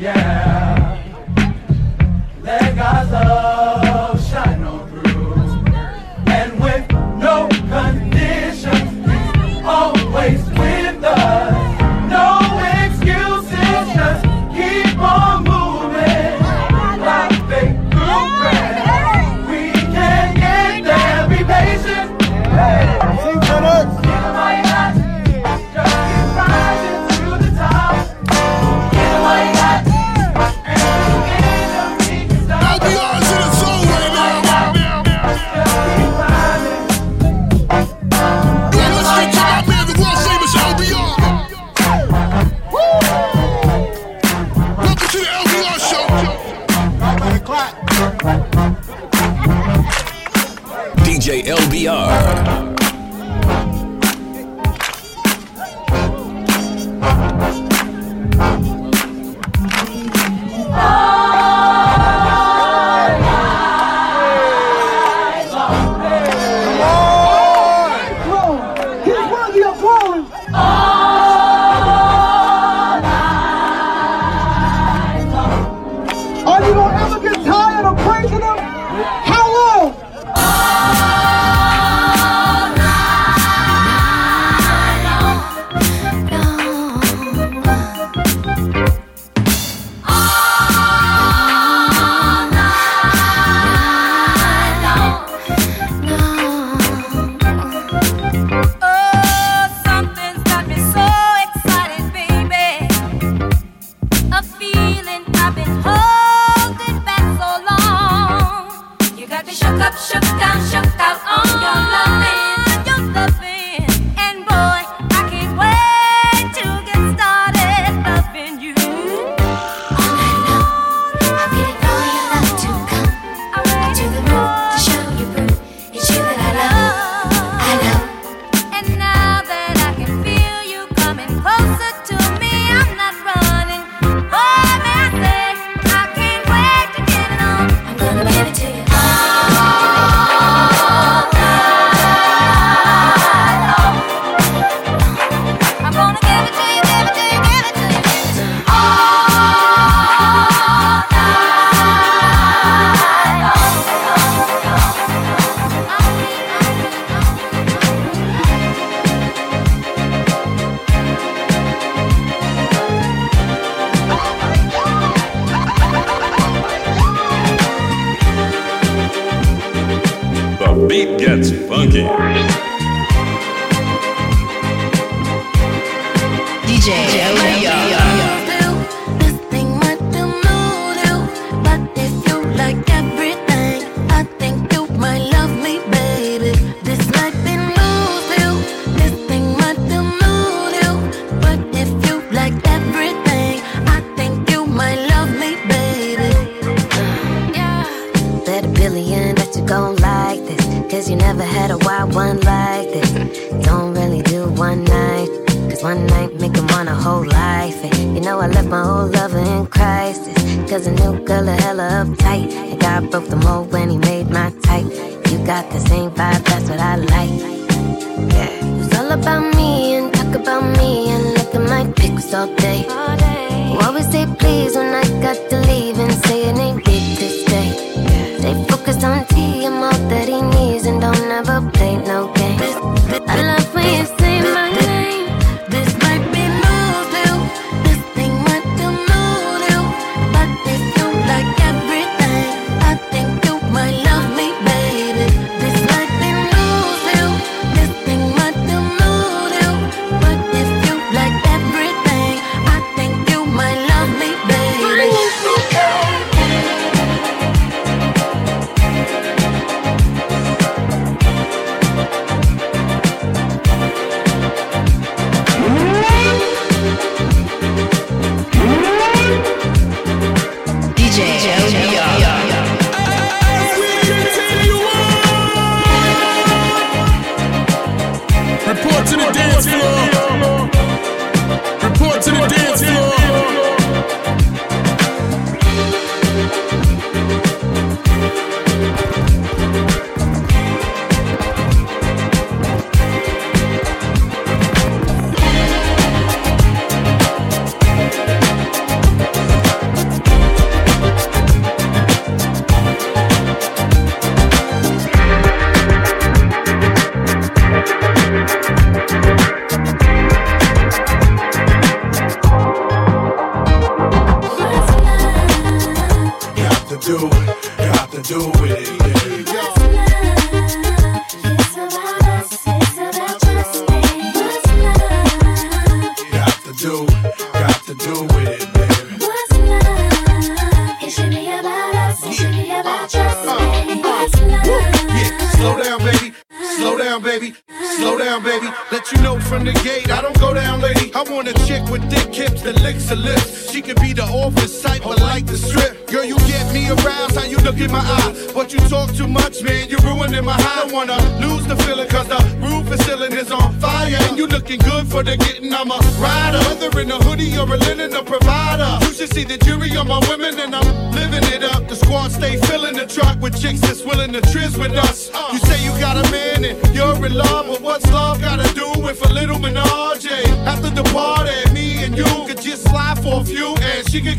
yeah. we are.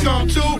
come to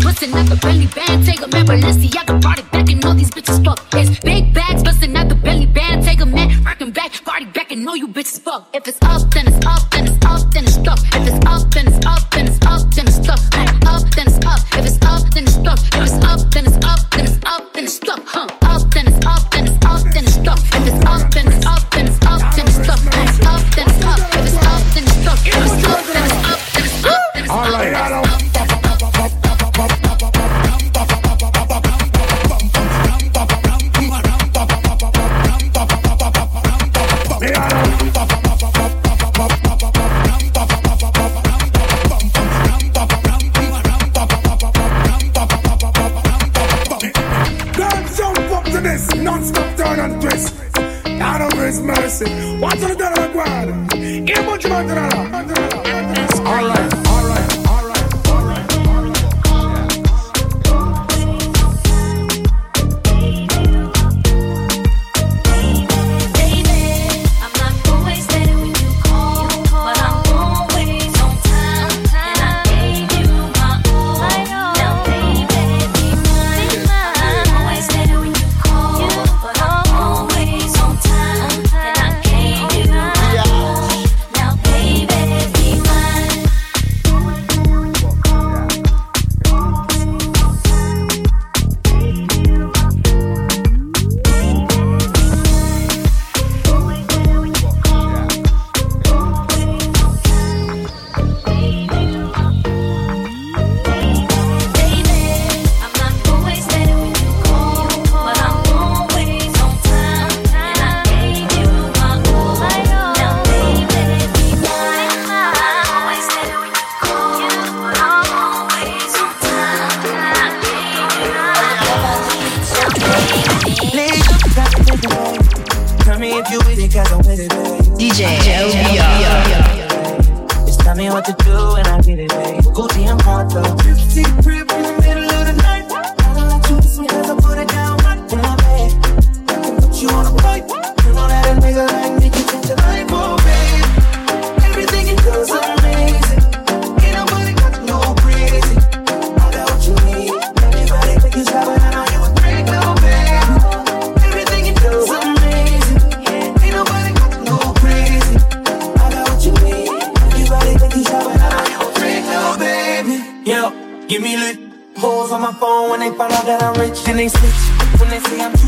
Bustin' out the belly band, take a man, but let's see I can party back and know these bitches fuck. It's big bags, bustin' out the belly band, take a man, rockin' back, party back and know you bitches fuck. If it's up, then it's up.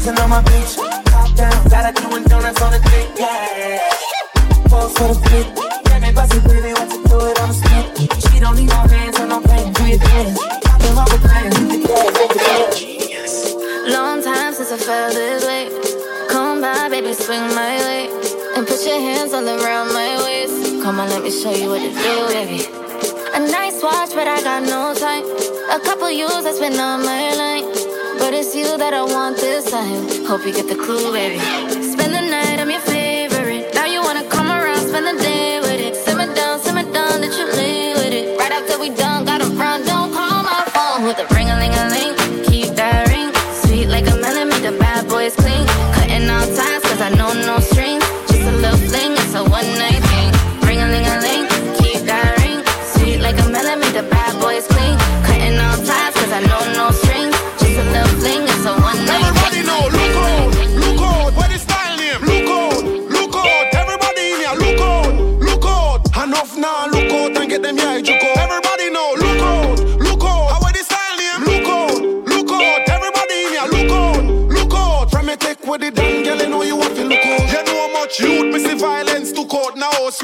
dancing on my beach. Top down, gotta doing donuts on the street. Yeah. Pose for the flip. Let me bust it, baby, Want to do it on the street? She don't need no hands on no pain. Do your dance. Popping off the plans. Long time since I felt this way. Come by, baby, swing my way. And put your hands all around my waist. Come on, let me show you what to do, baby. A nice watch, but I got no time. A couple years I spent on my life. But it's you that I want this time. Hope you get the clue, baby. Spend the night, I'm your favorite. Now you wanna come around, spend the day with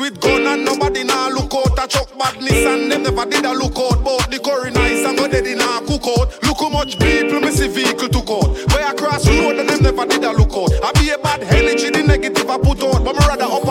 with gun and nobody now look out. I chuck badness and them never did a look out. But the curry nice and go dead in a cook out. Look how much people miss a vehicle to out. Way across road and them never did a look out. I be a bad energy, the negative I put out. But me rather up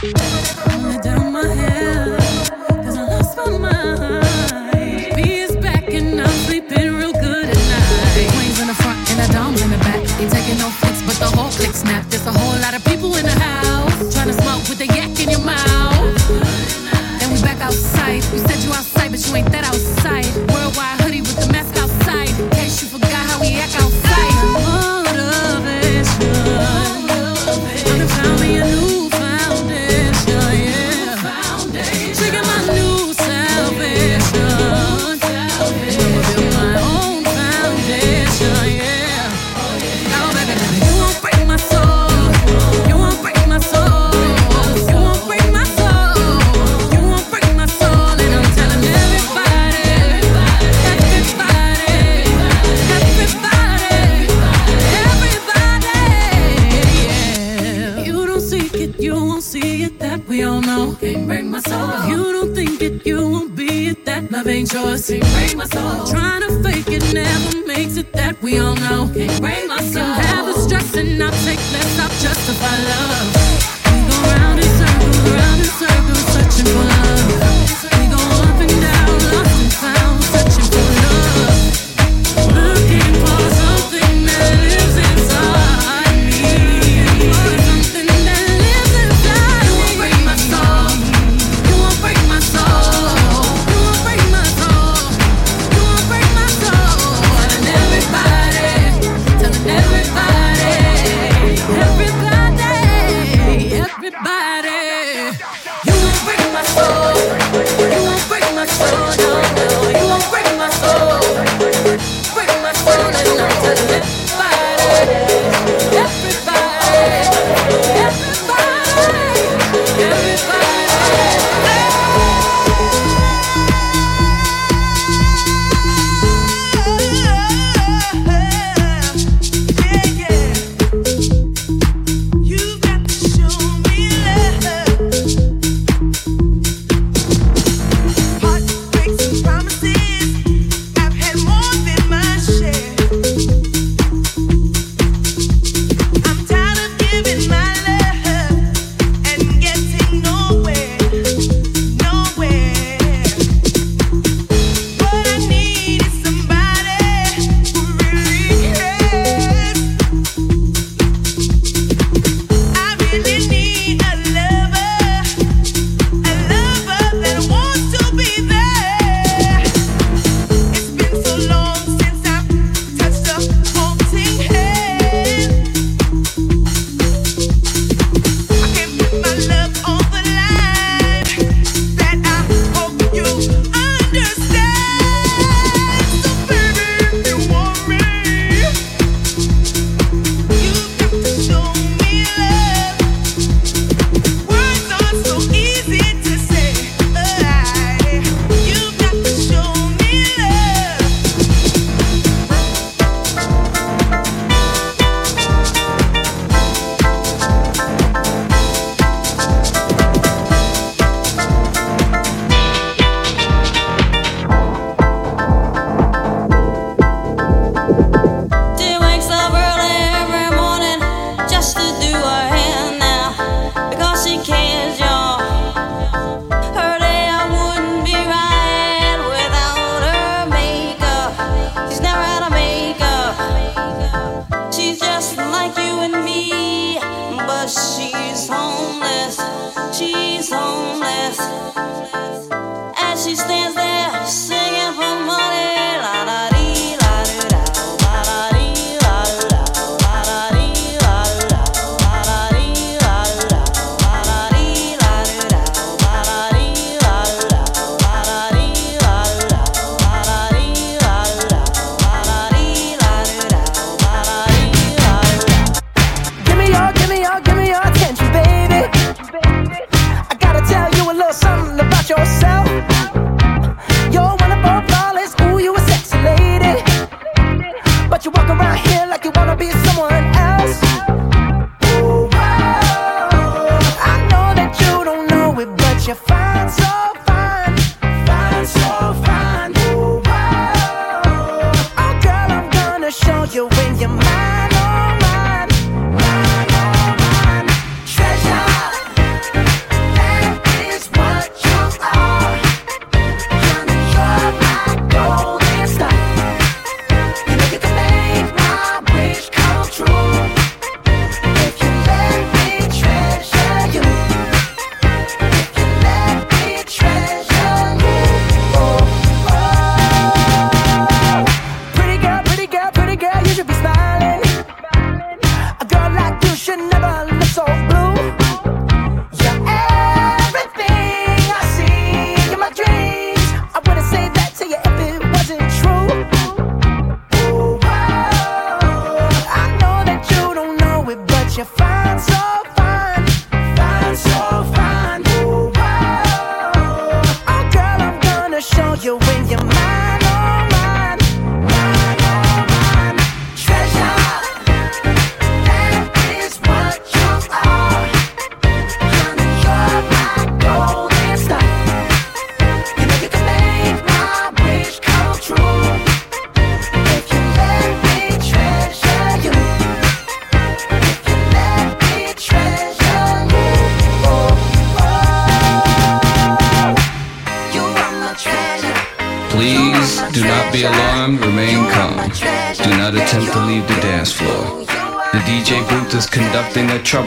Pulling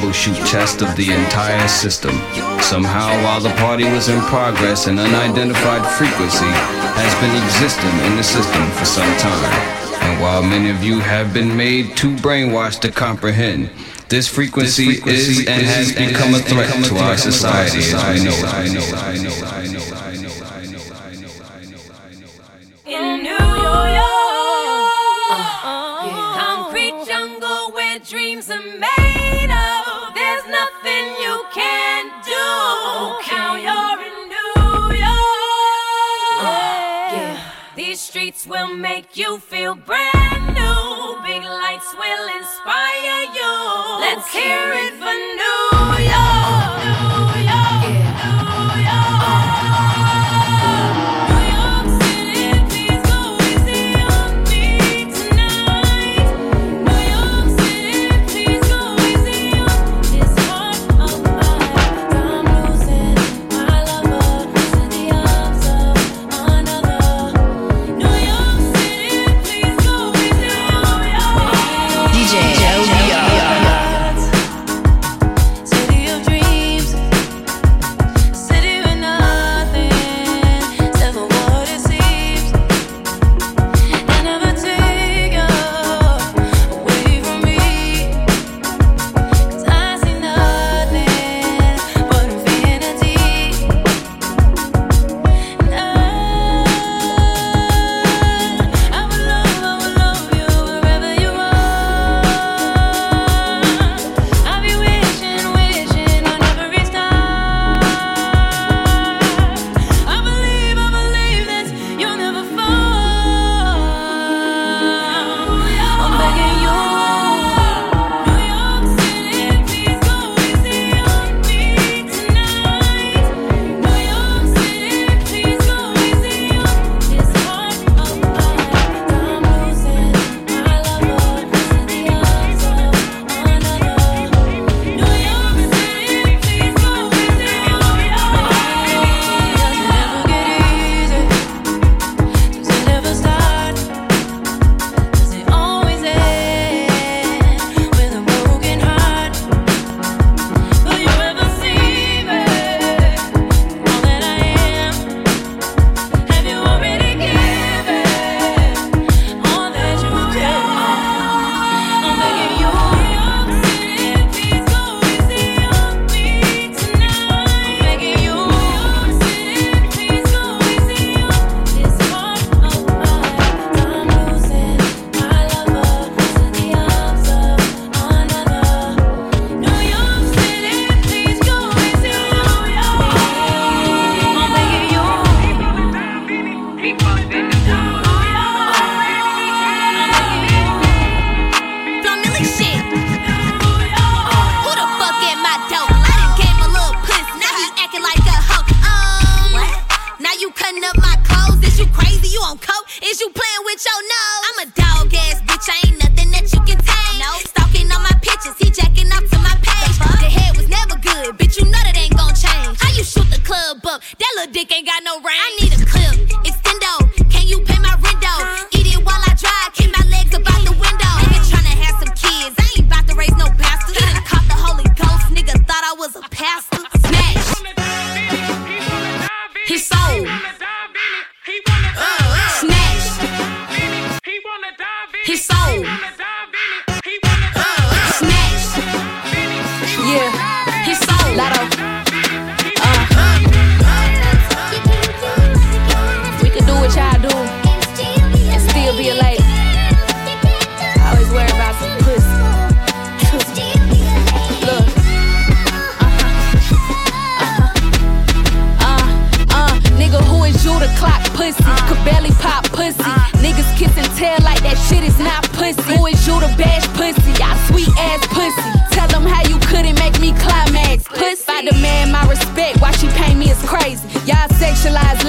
troubleshoot test of the entire system. Somehow, while the party was in progress, an unidentified frequency has been existing in the system for some time. And while many of you have been made too brainwashed to comprehend, this frequency, this frequency is, is and has is, become, a, threat to our society, society as we know it.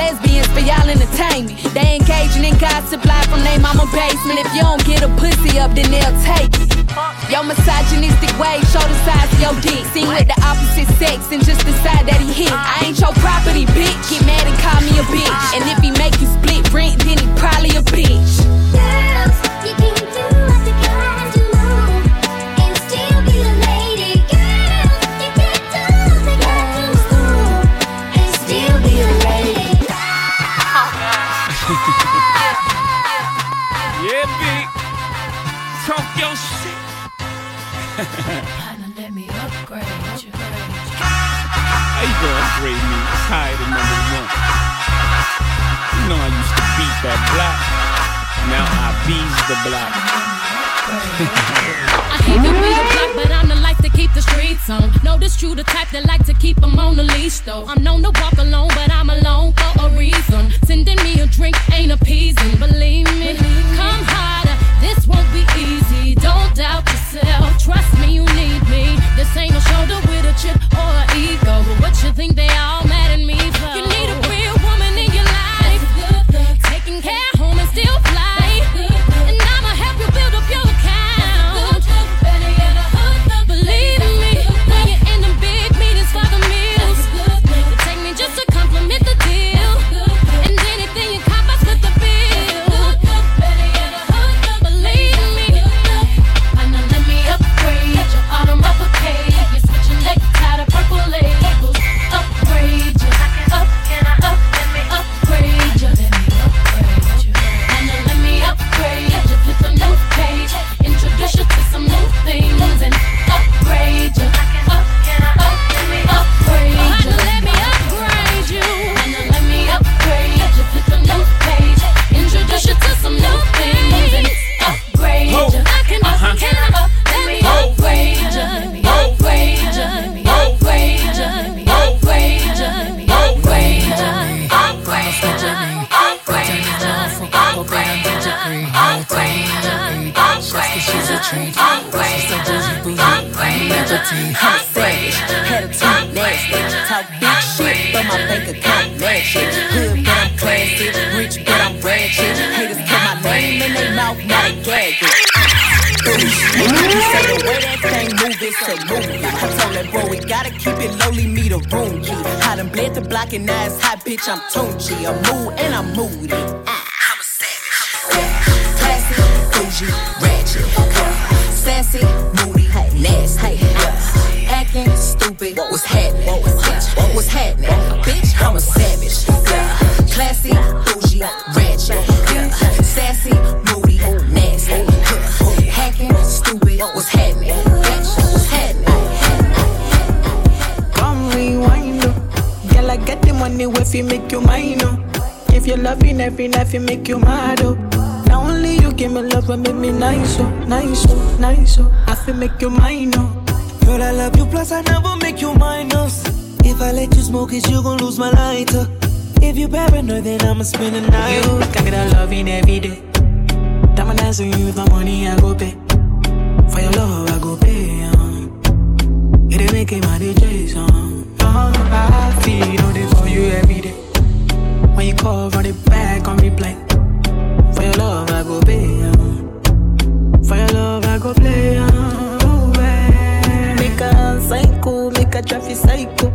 lesbians for y'all entertainment. They engaging in gossip live from their mama basement. If you don't get a pussy up, then they'll take it. Your misogynistic ways show the size of your dick. Seen with the opposite sex and just decide that he hit. I ain't your property, bitch. Get mad and call me a bitch. And if he make you split rent, then he probably a bitch. Let me upgrade you. How you gonna upgrade me? Higher than number one. You know I used to beat that block. Now I bees the block. I hate to be the block, but I'm the life to keep the streets on. Know this true, the type that like to keep them on the leash, though. I'm known to walk alone, but I'm alone for a reason. Sending me a drink ain't appeasing, believe me. Come harder, this won't be easy. Don't doubt yourself, trust me, you need me. This ain't a shoulder with a chip or an ego. But what you think they all block and now it's hot, bitch, I'm Tunchi. I'm mood and I'm moody. Ah, I'm a savage. Classy, bougie, ratchet. Sassy, moody, nasty. Acting stupid, what's happening? Bitch, what's happening? Every night, you make you mad, oh. Now only you give me love and make me nice, oh, nice, oh, nice, oh. I feel make you mine, oh. Girl, I love you, plus I never make you minus. If I let you smoke it, you gon' lose my lighter. If you paranoid, then I'ma spend the night. You got me that loving every day. Diamond dance with you, the money I go pay. For your love, I go pay. Um. It ain't making my DJs on. Um. I feel all day for you every day. Call, run it back on replay. For your love, I go pay. For your love, I go play. Um. Make a psycho, make a traffic psycho.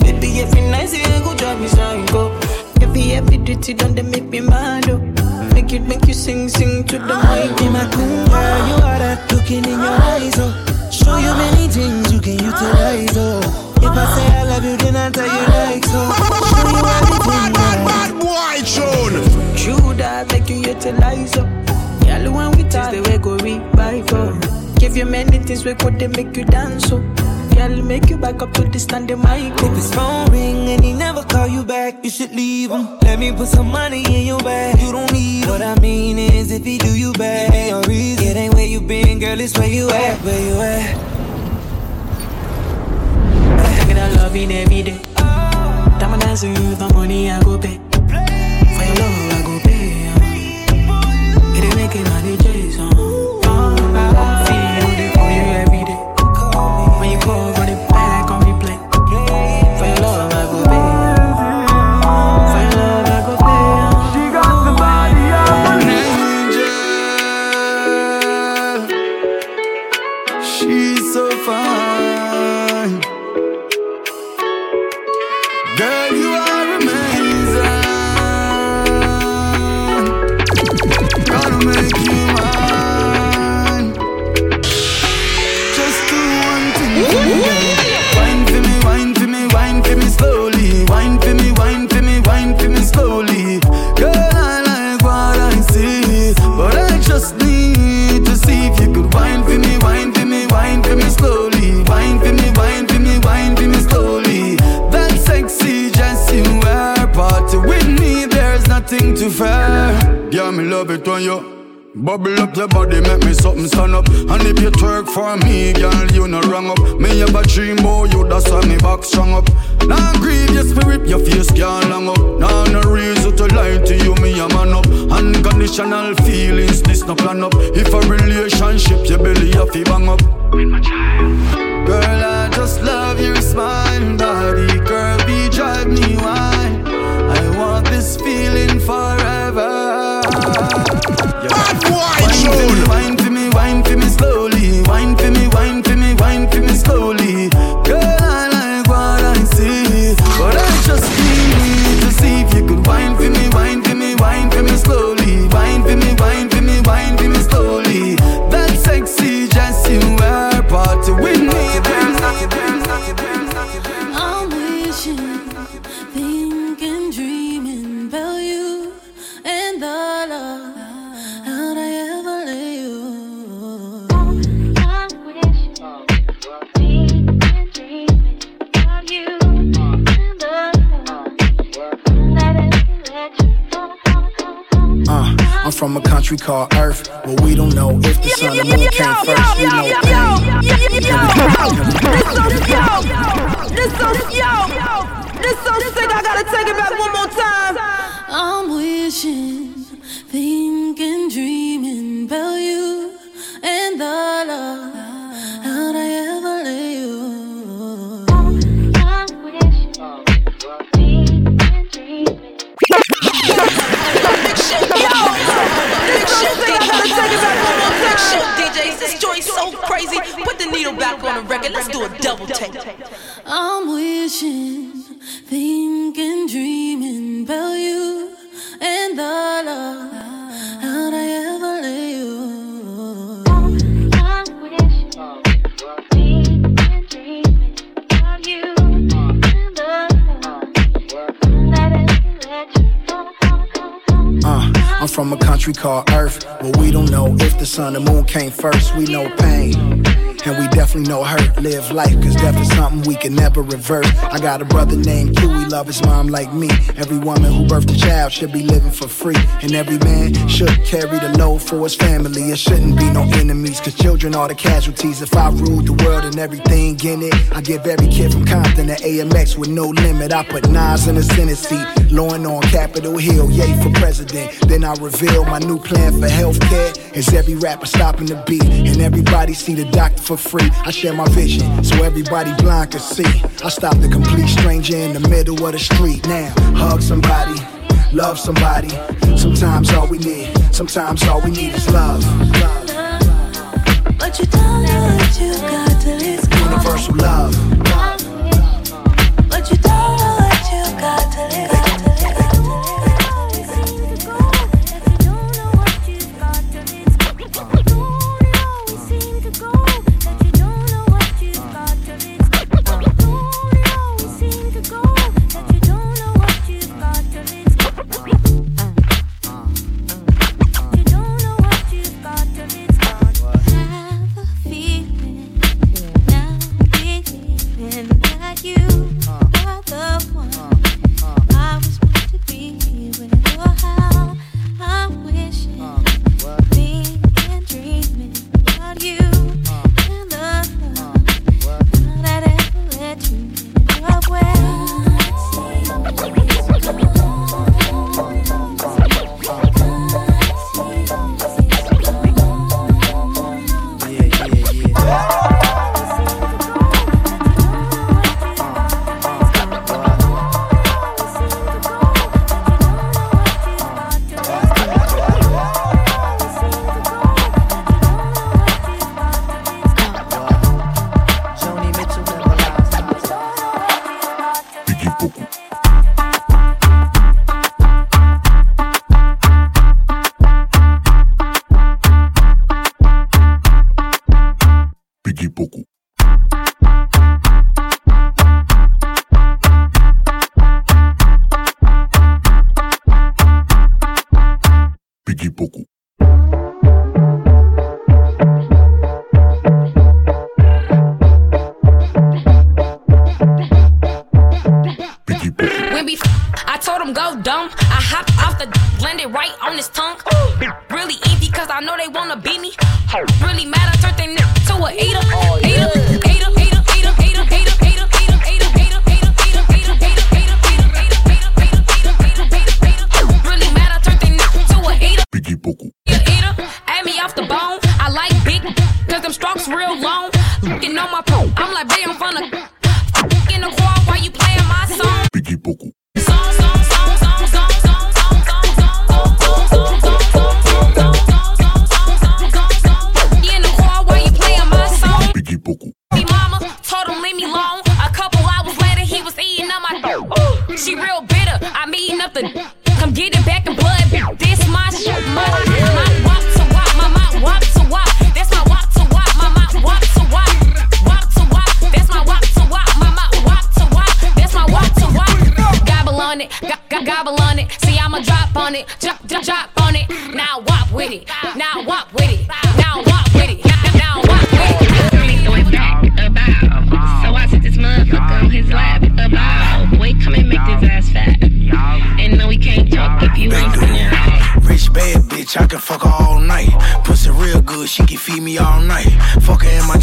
Baby, every night you go drive me psycho. Every every duty done they make me mad. Oh. Make it make you sing, sing to the mic. Be my queen, girl, you are that looking in your eyes, oh. Show you many things you can utilize, oh. If I say I love you, then I tell you like so. Show you everything that I boy tune. True that make you utilize up. Girl, when we taste the way go revive up. Give you many things we could they make you dance up. Girl, make you back up to the standing mic. If his phone ring and he never call you back, you should leave him. Let me put some money in your bag. You don't need him. What I mean is, if he do you bad, it ain't reason. It ain't where you been, girl, it's where you at, where you at. That loving every day. Diamond dance with you, the money I go pay. For your love, I go pay. Um. It ain't making my DJs it when you Bubble up your body, make me something stand up. And if you twerk for me, girl, you no wrong up. Me have a dream, boy, you that's why me back strong up. Now grieve your spirit, your face can't long up. Now no reason to lie to you, me a man up. Unconditional feelings, this no plan up. If a relationship, your belly a fi bang up. Girl, I just love your smile, body, curvy, drive me wild. I want this feeling forever. Bad boy, wine for me, wine for me slowly. Wine for me, wine for me, wine for me from a country called Earth, where we don't know if the sun and moon came first. We know This so yo, this so sick. I gotta take it back one more time. I'm wishing, thinking, dreaming about you Let's do a double take. I'm wishing, a country Earth, But we don't know if the sun and moon came first. We know pain. And we definitely know hurt. Live life, cause death is something we can never reverse. I got a brother named Q, he love his mom like me. Every woman who birthed a child should be living for free. And every man should carry the load for his family. It shouldn't be no enemies, cause children are the casualties. If I ruled the world and everything in it, I give every kid from Compton to AMX with no limit. I put Nas in the Senate seat, Lauryn on Capitol Hill, yay for president. Then I reveal my new plan for healthcare. Is every rapper stopping the beat, and everybody see the doctor for free. I share my vision, so everybody blind can see. I stop the complete stranger in the middle of the street. Now, hug somebody, love somebody. Sometimes all we need, sometimes all we need is love. But you don't know what you got till it's gone. Universal love. nothing.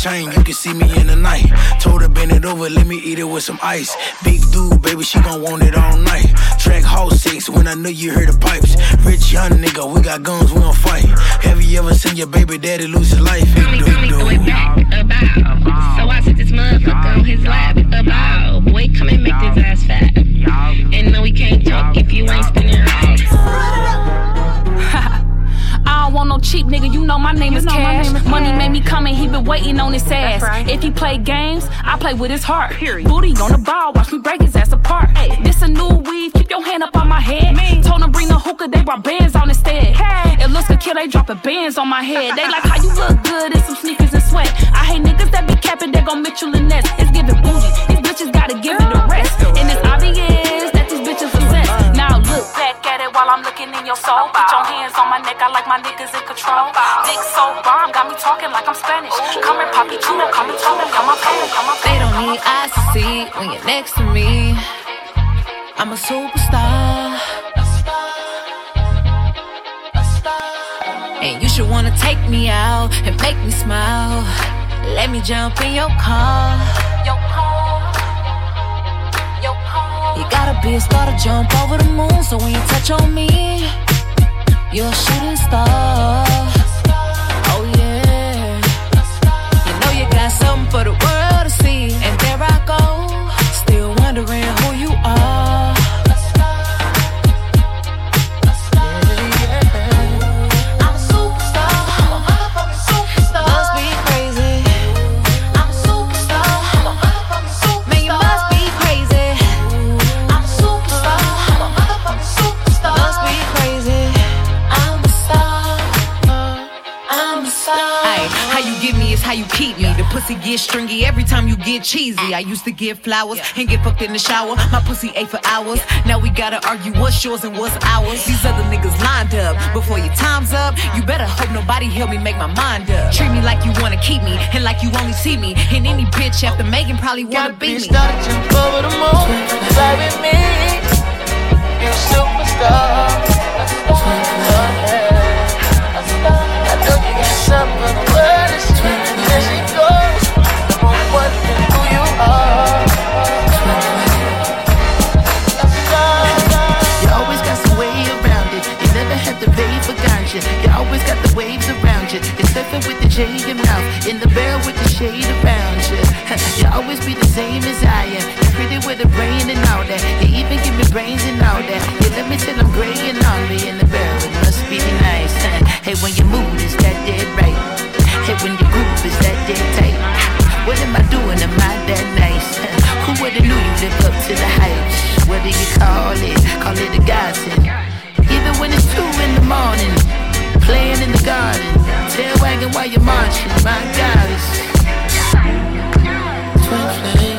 Chain, you can see me in the night. Told her bend it over, let me eat it with some ice. Big dude, baby, she gon' want it all night. Track house six when I knew you heard the pipes. Rich young nigga, we got guns, we don't fight. Have you ever seen your baby daddy lose his life? Big dude, dude. So I sit this motherfucker on his lap. Cheap nigga, you know my name is Cash. Money made me come and he been waiting on his ass. If he play games, I play with his heart. Booty on the ball, watch me break his ass apart. This a new weave, keep your hand up on my head. Told him bring the hookah, they brought bands on instead. It looks good, kill, they dropping bands on my head. They like how you look good in some sneakers and sweat. I hate niggas that be capping, they gon' Mitchell and Ness. It's giving booty, these bitches gotta give it a rest. Look at it while I'm looking in your soul. Put your hands on my neck, I like my niggas in control. Dick so bomb, got me talking like I'm Spanish. Come and pop it, chulo, come and talk, come on, come on, come on. They don't need eyes to see when you're next to me. I'm a superstar. And you should wanna take me out and make me smile. Let me jump in your car. Your car. You gotta be a star to jump over the moon. So when you touch on me, you're a shooting star. Oh yeah. You know you got something for the world to see. And there I go, still wondering who you are. Is how you keep me. The pussy gets stringy every time you get cheesy. I used to give flowers and get fucked in the shower. My pussy ate for hours. Now we gotta argue what's yours and what's ours. These other niggas lined up. Before your time's up, you better hope nobody help me make my mind up. Treat me like you wanna keep me and like you only see me. And any bitch after Megan probably wanna beat me. Started jump over the moon, fly with me. You're a superstar. I know you got something ganja. You always got the waves around you. You're surfing with the J in your mouth. In the barrel with the shade around you. You always be the same as I am. You're pretty with a brain and all that. You even give me brains and all that. You let me till I'm gray and on me in the barrel. It must be nice. Hey, when you move, is that dead right? Hey, when you groove, is that dead tight? What am I doing? Am I that nice? Who would've knew you live up to the hype? What do you call it? Call it a godsend. Even when it's two in the morning, playing in the garden, tail wagging while you're marching. My God, it's twin flame.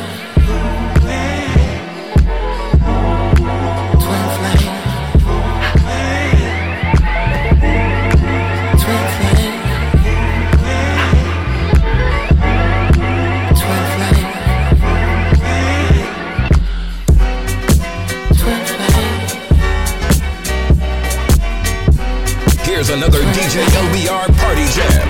Another DJ LBR Party Jam.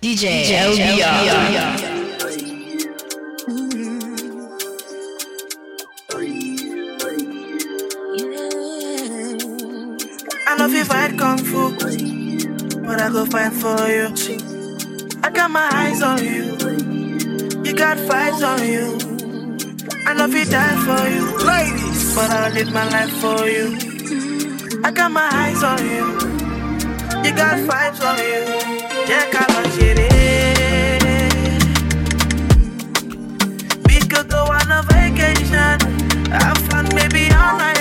DJ, LBR. I know if fight kung fu, but I go fight for you. I got my eyes on you, you got vibes on you. I if you die for you, ladies, but I'll live my life for you. I got my eyes on you, you got vibes on you. Yeah, Carlos, We could go on a vacation, have fun maybe all night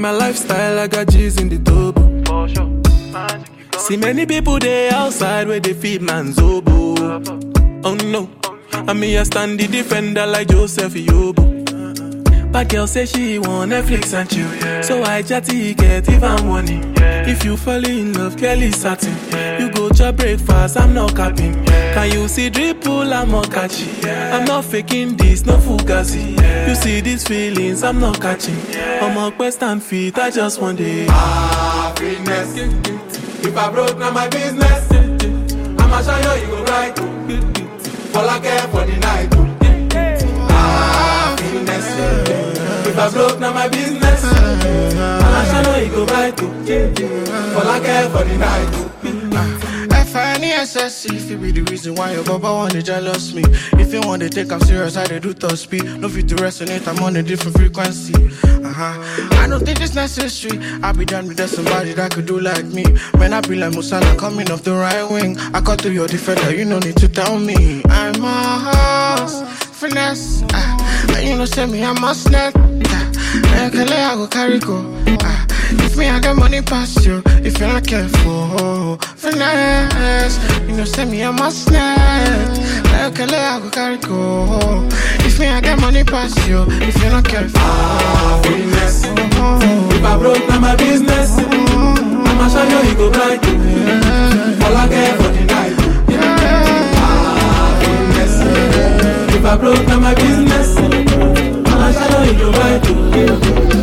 my lifestyle, I got G's in the double. See many people there outside where they feed man's oboe. Oh no, I me I stand the defender like Joseph Yobo. But girl say she want Netflix and chill, so I chatty get even money. If you fall in love, Kelly satin. You to breakfast, I'm not capping. Can you see dripple, I'm not catchy. I'm not faking this, no fugazi. You see these feelings, I'm not catching. I'm a quest and feet, I just want it. Happiness. If I broke, now my business. I'ma show you, you go right. All I care for the night. Happiness. If I broke, now my business. I'ma show you, you go right. All I care for the night. If it be the reason why your baba wanna jealous me. If you want to take I'm serious, I dey do top speed. No fit to resonate, I'm on a different frequency. Uh-huh. I don't think it's necessary. I be done with that somebody that could do like me. When I be like Musala coming off the right wing. I cut through your defender, you no need to tell me. I'm a horse, finesse uh, you know say me, I'm a snack uh, Kele, I go carry go uh, If me, I got money past you If you're not careful Finesse You know, send me a must snack Like a I go carry go If me, I got money past you If you're not careful ah, Happiness. If I broke, now my business. I'ma show you, you go bright. All I care for the night. Ah, Happiness. If I broke, now my business. I'ma show you, you go bright.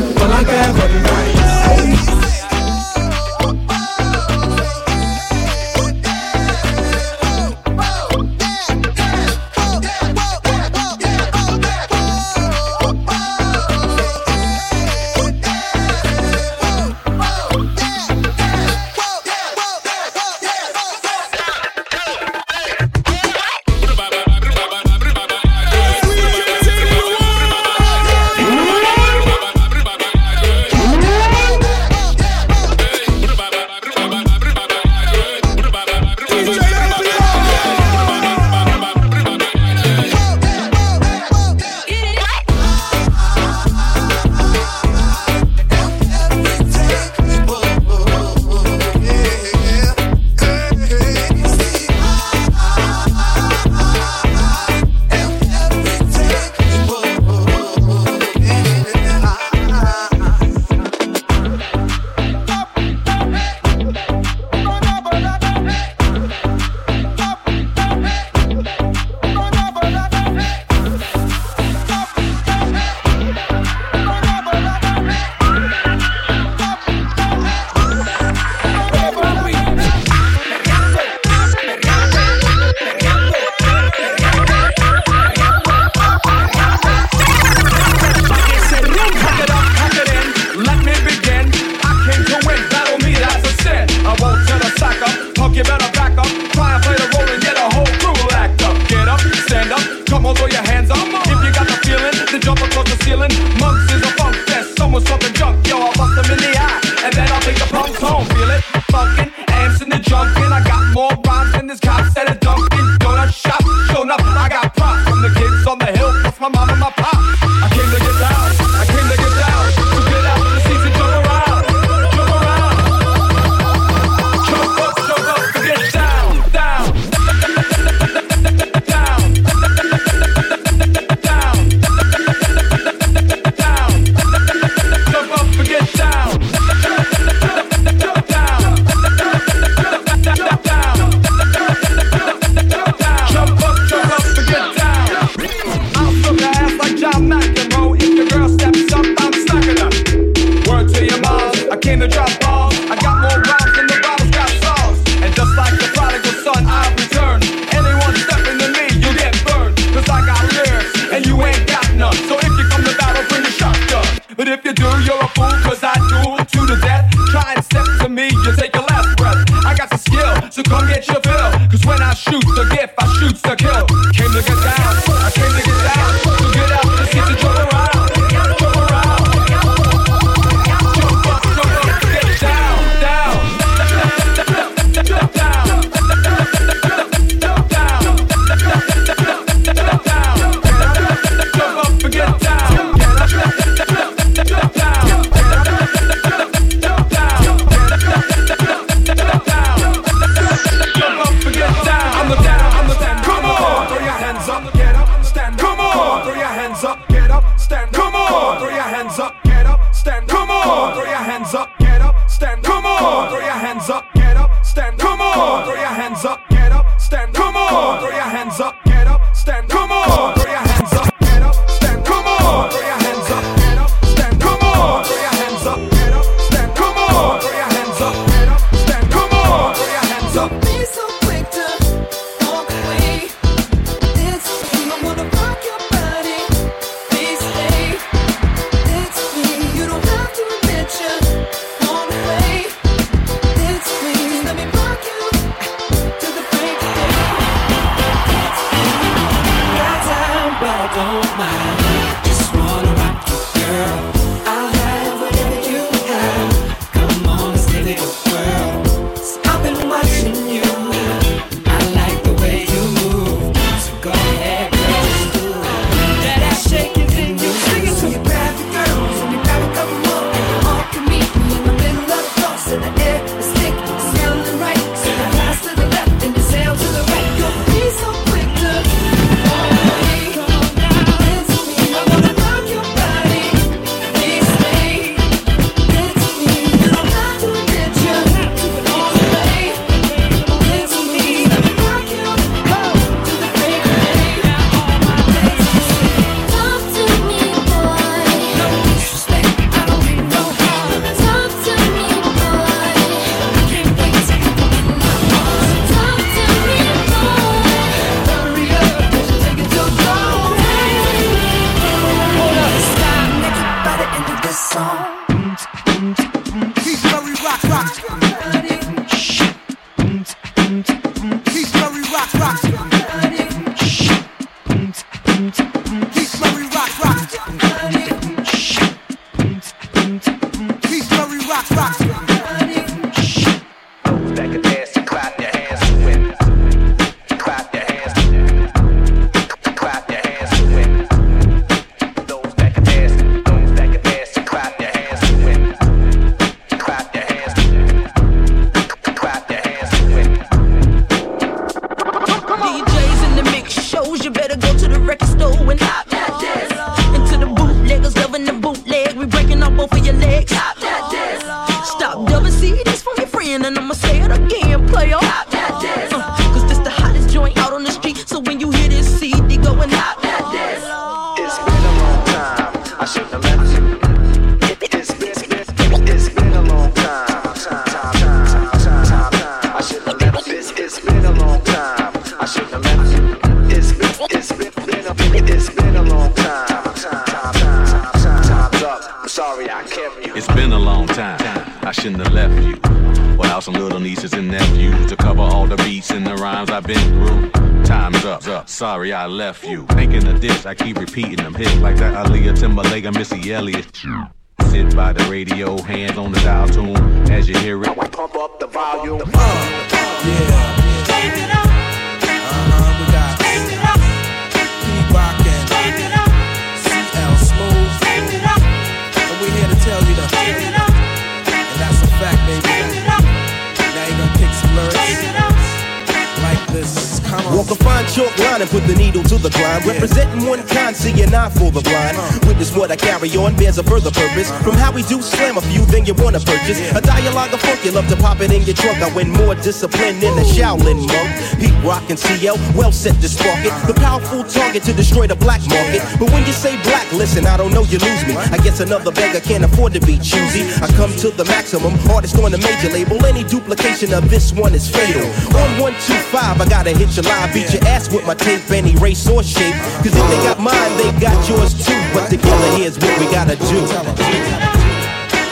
carry on, bears a further purpose. From how we do slam a few, then you wanna purchase. A dialogue of funk, you love to pop it in your trunk. I win more discipline than a Shaolin monk rockin' CL, well set to spark it. The powerful target to destroy the black market. But when you say black, listen, I don't know, you lose me. I guess another beggar can't afford to be choosy. I come to the maximum, artist on the major label. Any duplication of this one is fatal. On 125, I gotta hit your live, beat your ass with my tape, any race or shape. Cause if they got mine, they got yours too. But together, here's what we gotta do.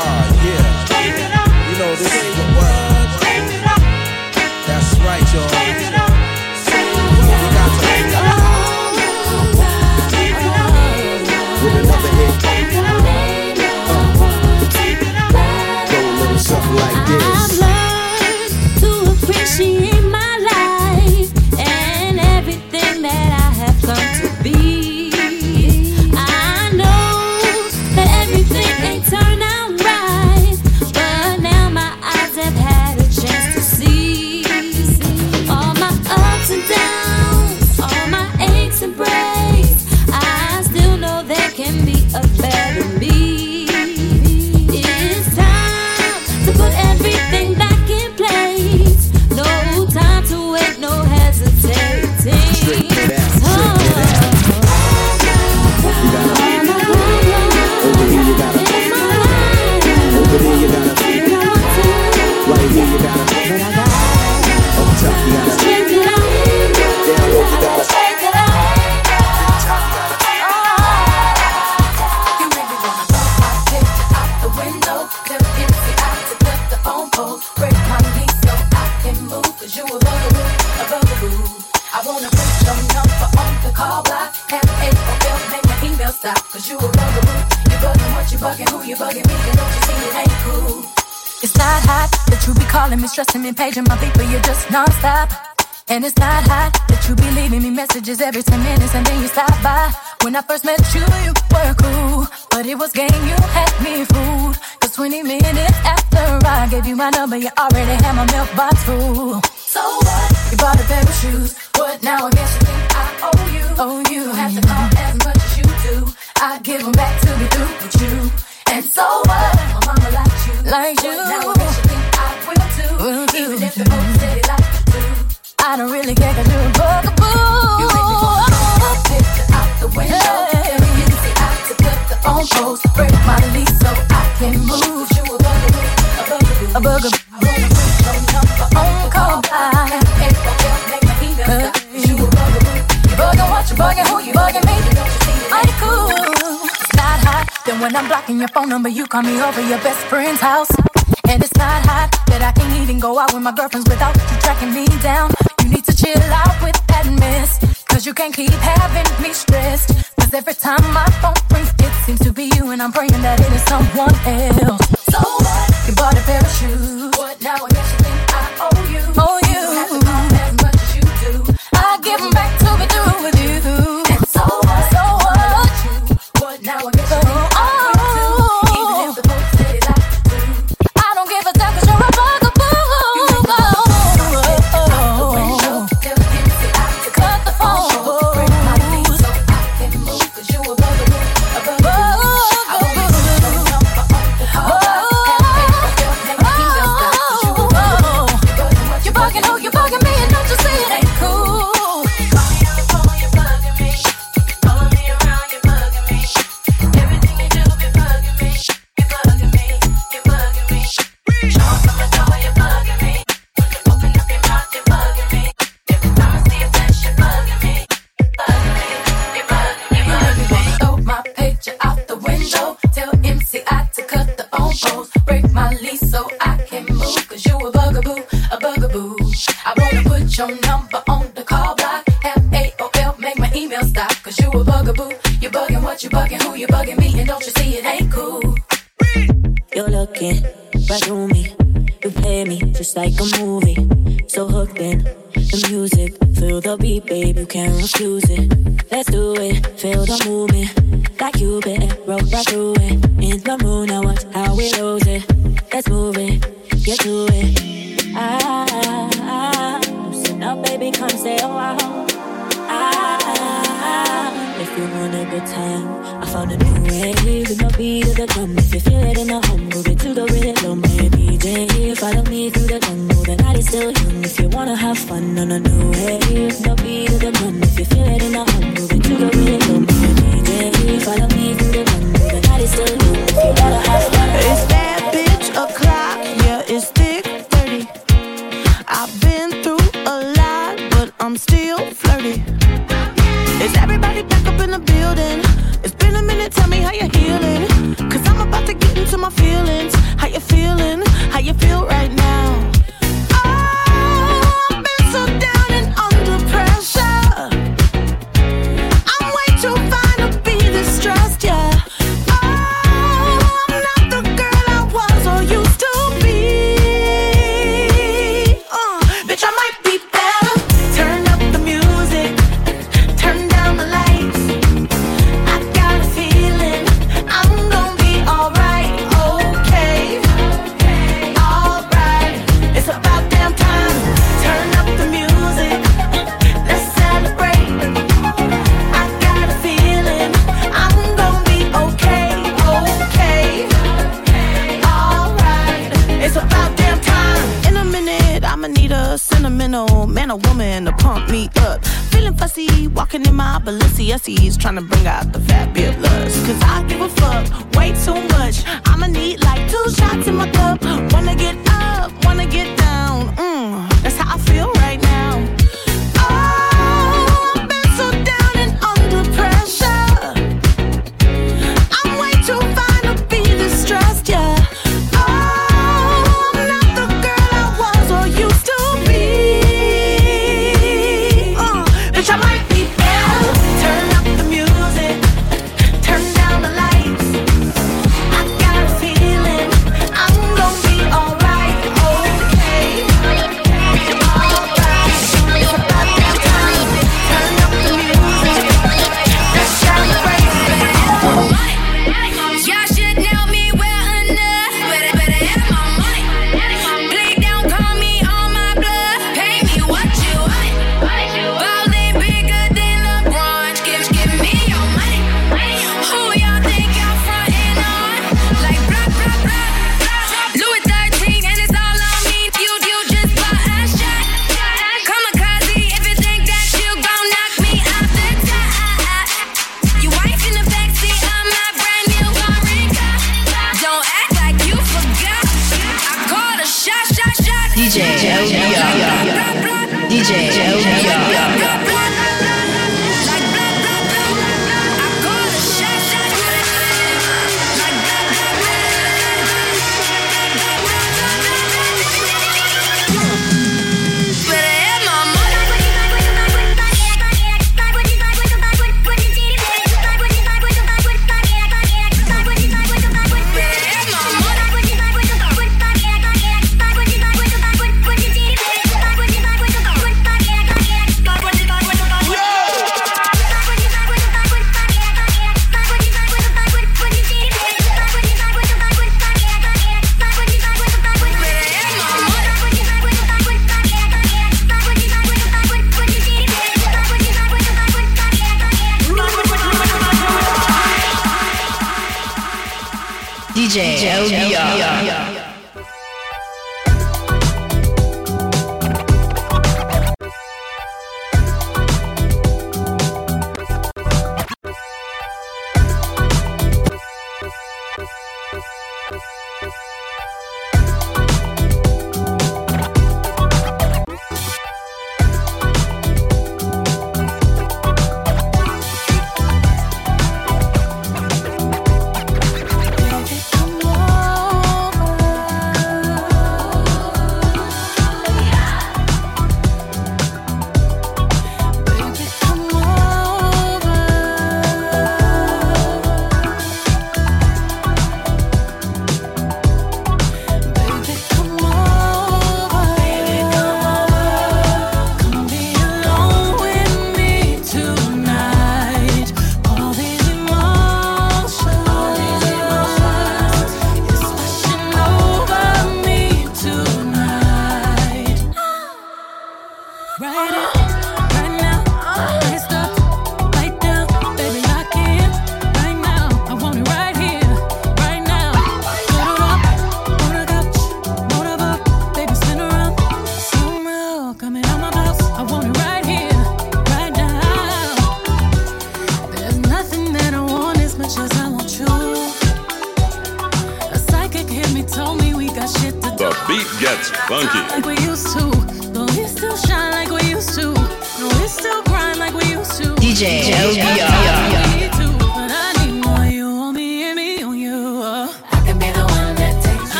Uh, yeah. You know, this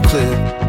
clip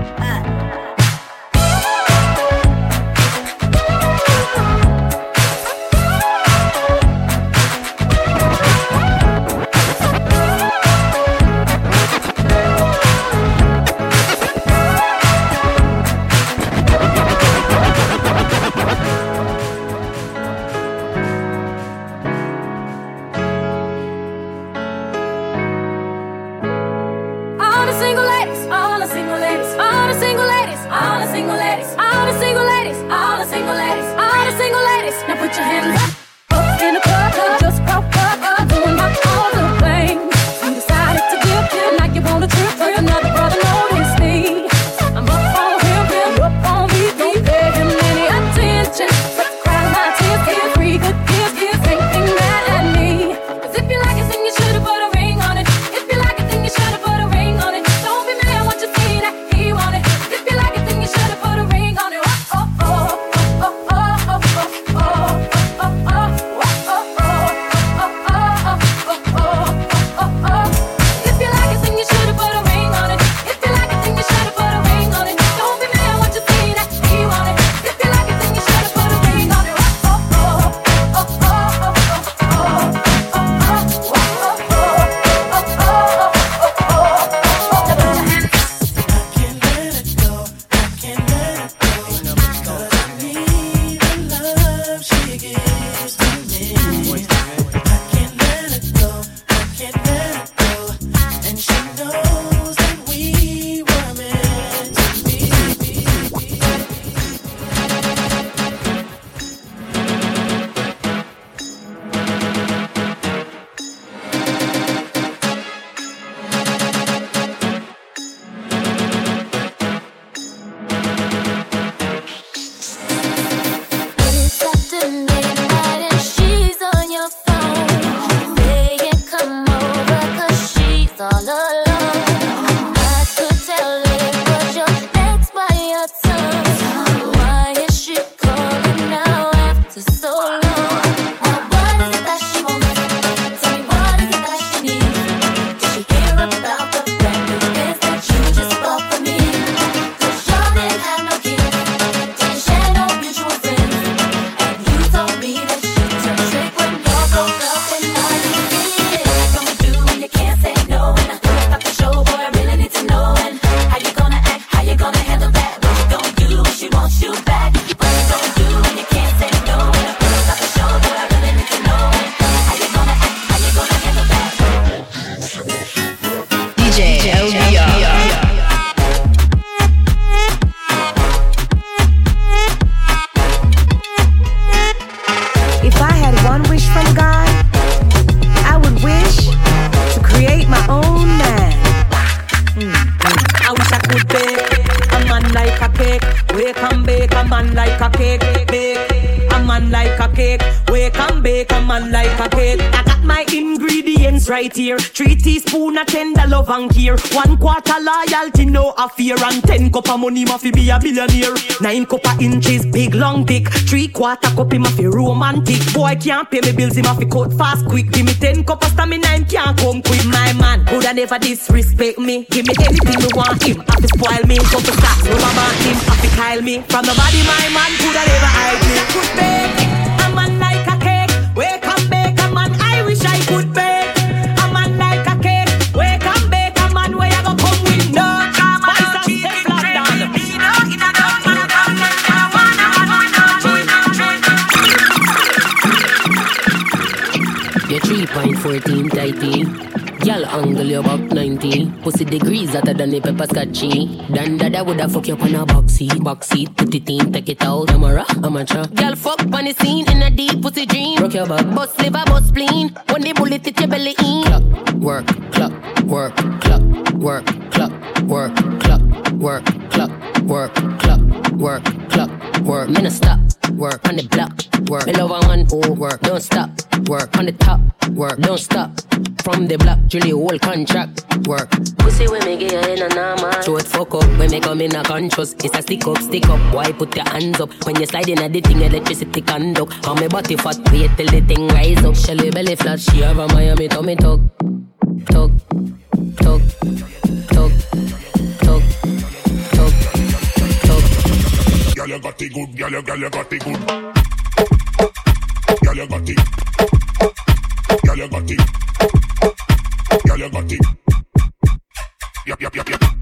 One quarter loyalty, no affair. And ten cup of money, ma fi be a billionaire. Nine cup of inches, big long dick. Three quarter cup, him a fi romantic. Boy can't pay me bills, he a fi cut fast quick. Give me ten cup of stamina, him can't come quick. My man could have never disrespect me. Give me anything you want, him have to spoil me. Come to stacks, no mama, him have to kyle me. From the body, my man could have never hide me. Could bake a man like a cake. Wake up, bake a man. I wish I could bake. 14 tighty. Y'all angle your about 19. Pussy degrees hotter than the pepper scotchy. Dan dada woulda fuck you up on a box seat. Box seat, put it in, take it out. Amara, amateur. Girl fuck on the scene in a deep pussy dream. Rock your back. Bust liver, bust spleen. When the bullet hit your belly in. Clock, work, clock, work, clock, work, clock, work, clock, work, clock, work, clock, work, clock. work, no stop work on the block, work. Me love a one, oh, work, don't stop, work on the top, work, don't stop. From the block, Julie whole contract, work. Pussy when me get in a normal. Throw it fuck up when me come in a conscious. It's a stick up, stick up. Why put your hands up when you slide in a the thing electricity conduct? On me body fat, wait till the thing rise up. Shelly belly flat, she have a Miami tummy tuck, tuck, tuck, tuck, Girl, you got it good. Girl, you, girl, you got it good. Girl, you got it. Girl, you got it. Girl, you got it. Yep, yep, yep, yep.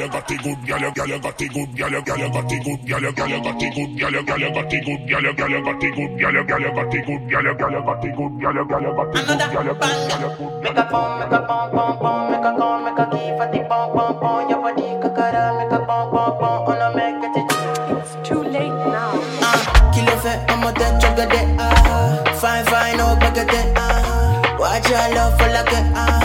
Make a make a make a make a. Your body make a a. It's too late now. I'm a ah. Fine, fine, oh, back de ah. Watch your love for like it ah.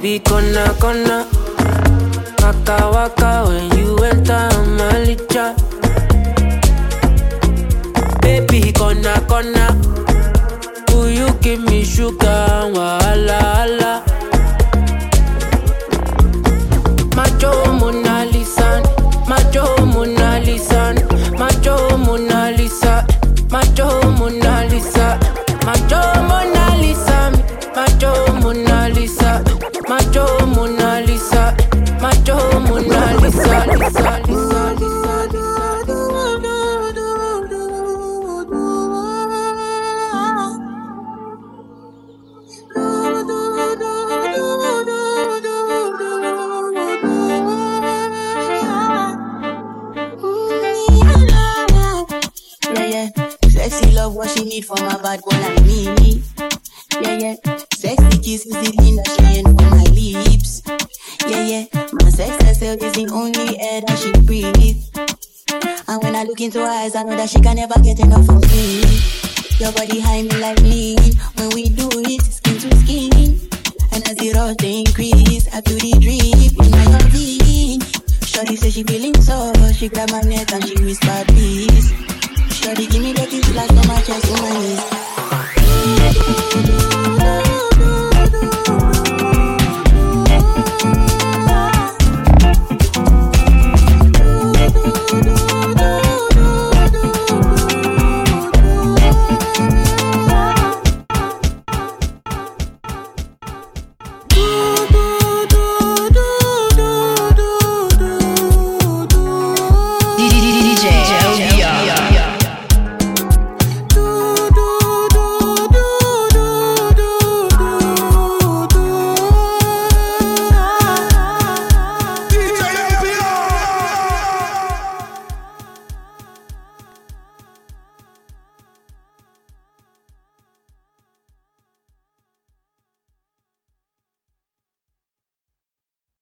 Baby, gonna, gonna. Waka, waka, when you enter my licha. Baby, gonna, gonna. Who you give me sugar, wahala, wahala. Need from a bad boy like me. Yeah, yeah. Sexy kiss is the ain't for my lips. Yeah, yeah. My sex herself is the only air that she breathes. And when I look into her eyes, I know that she can never get enough of me. Your body high me like lean. When we do it, skin to skin. And as the rush they increase, I feel the drip in my vein. Shorty say she feeling so, she grab my neck and she whisper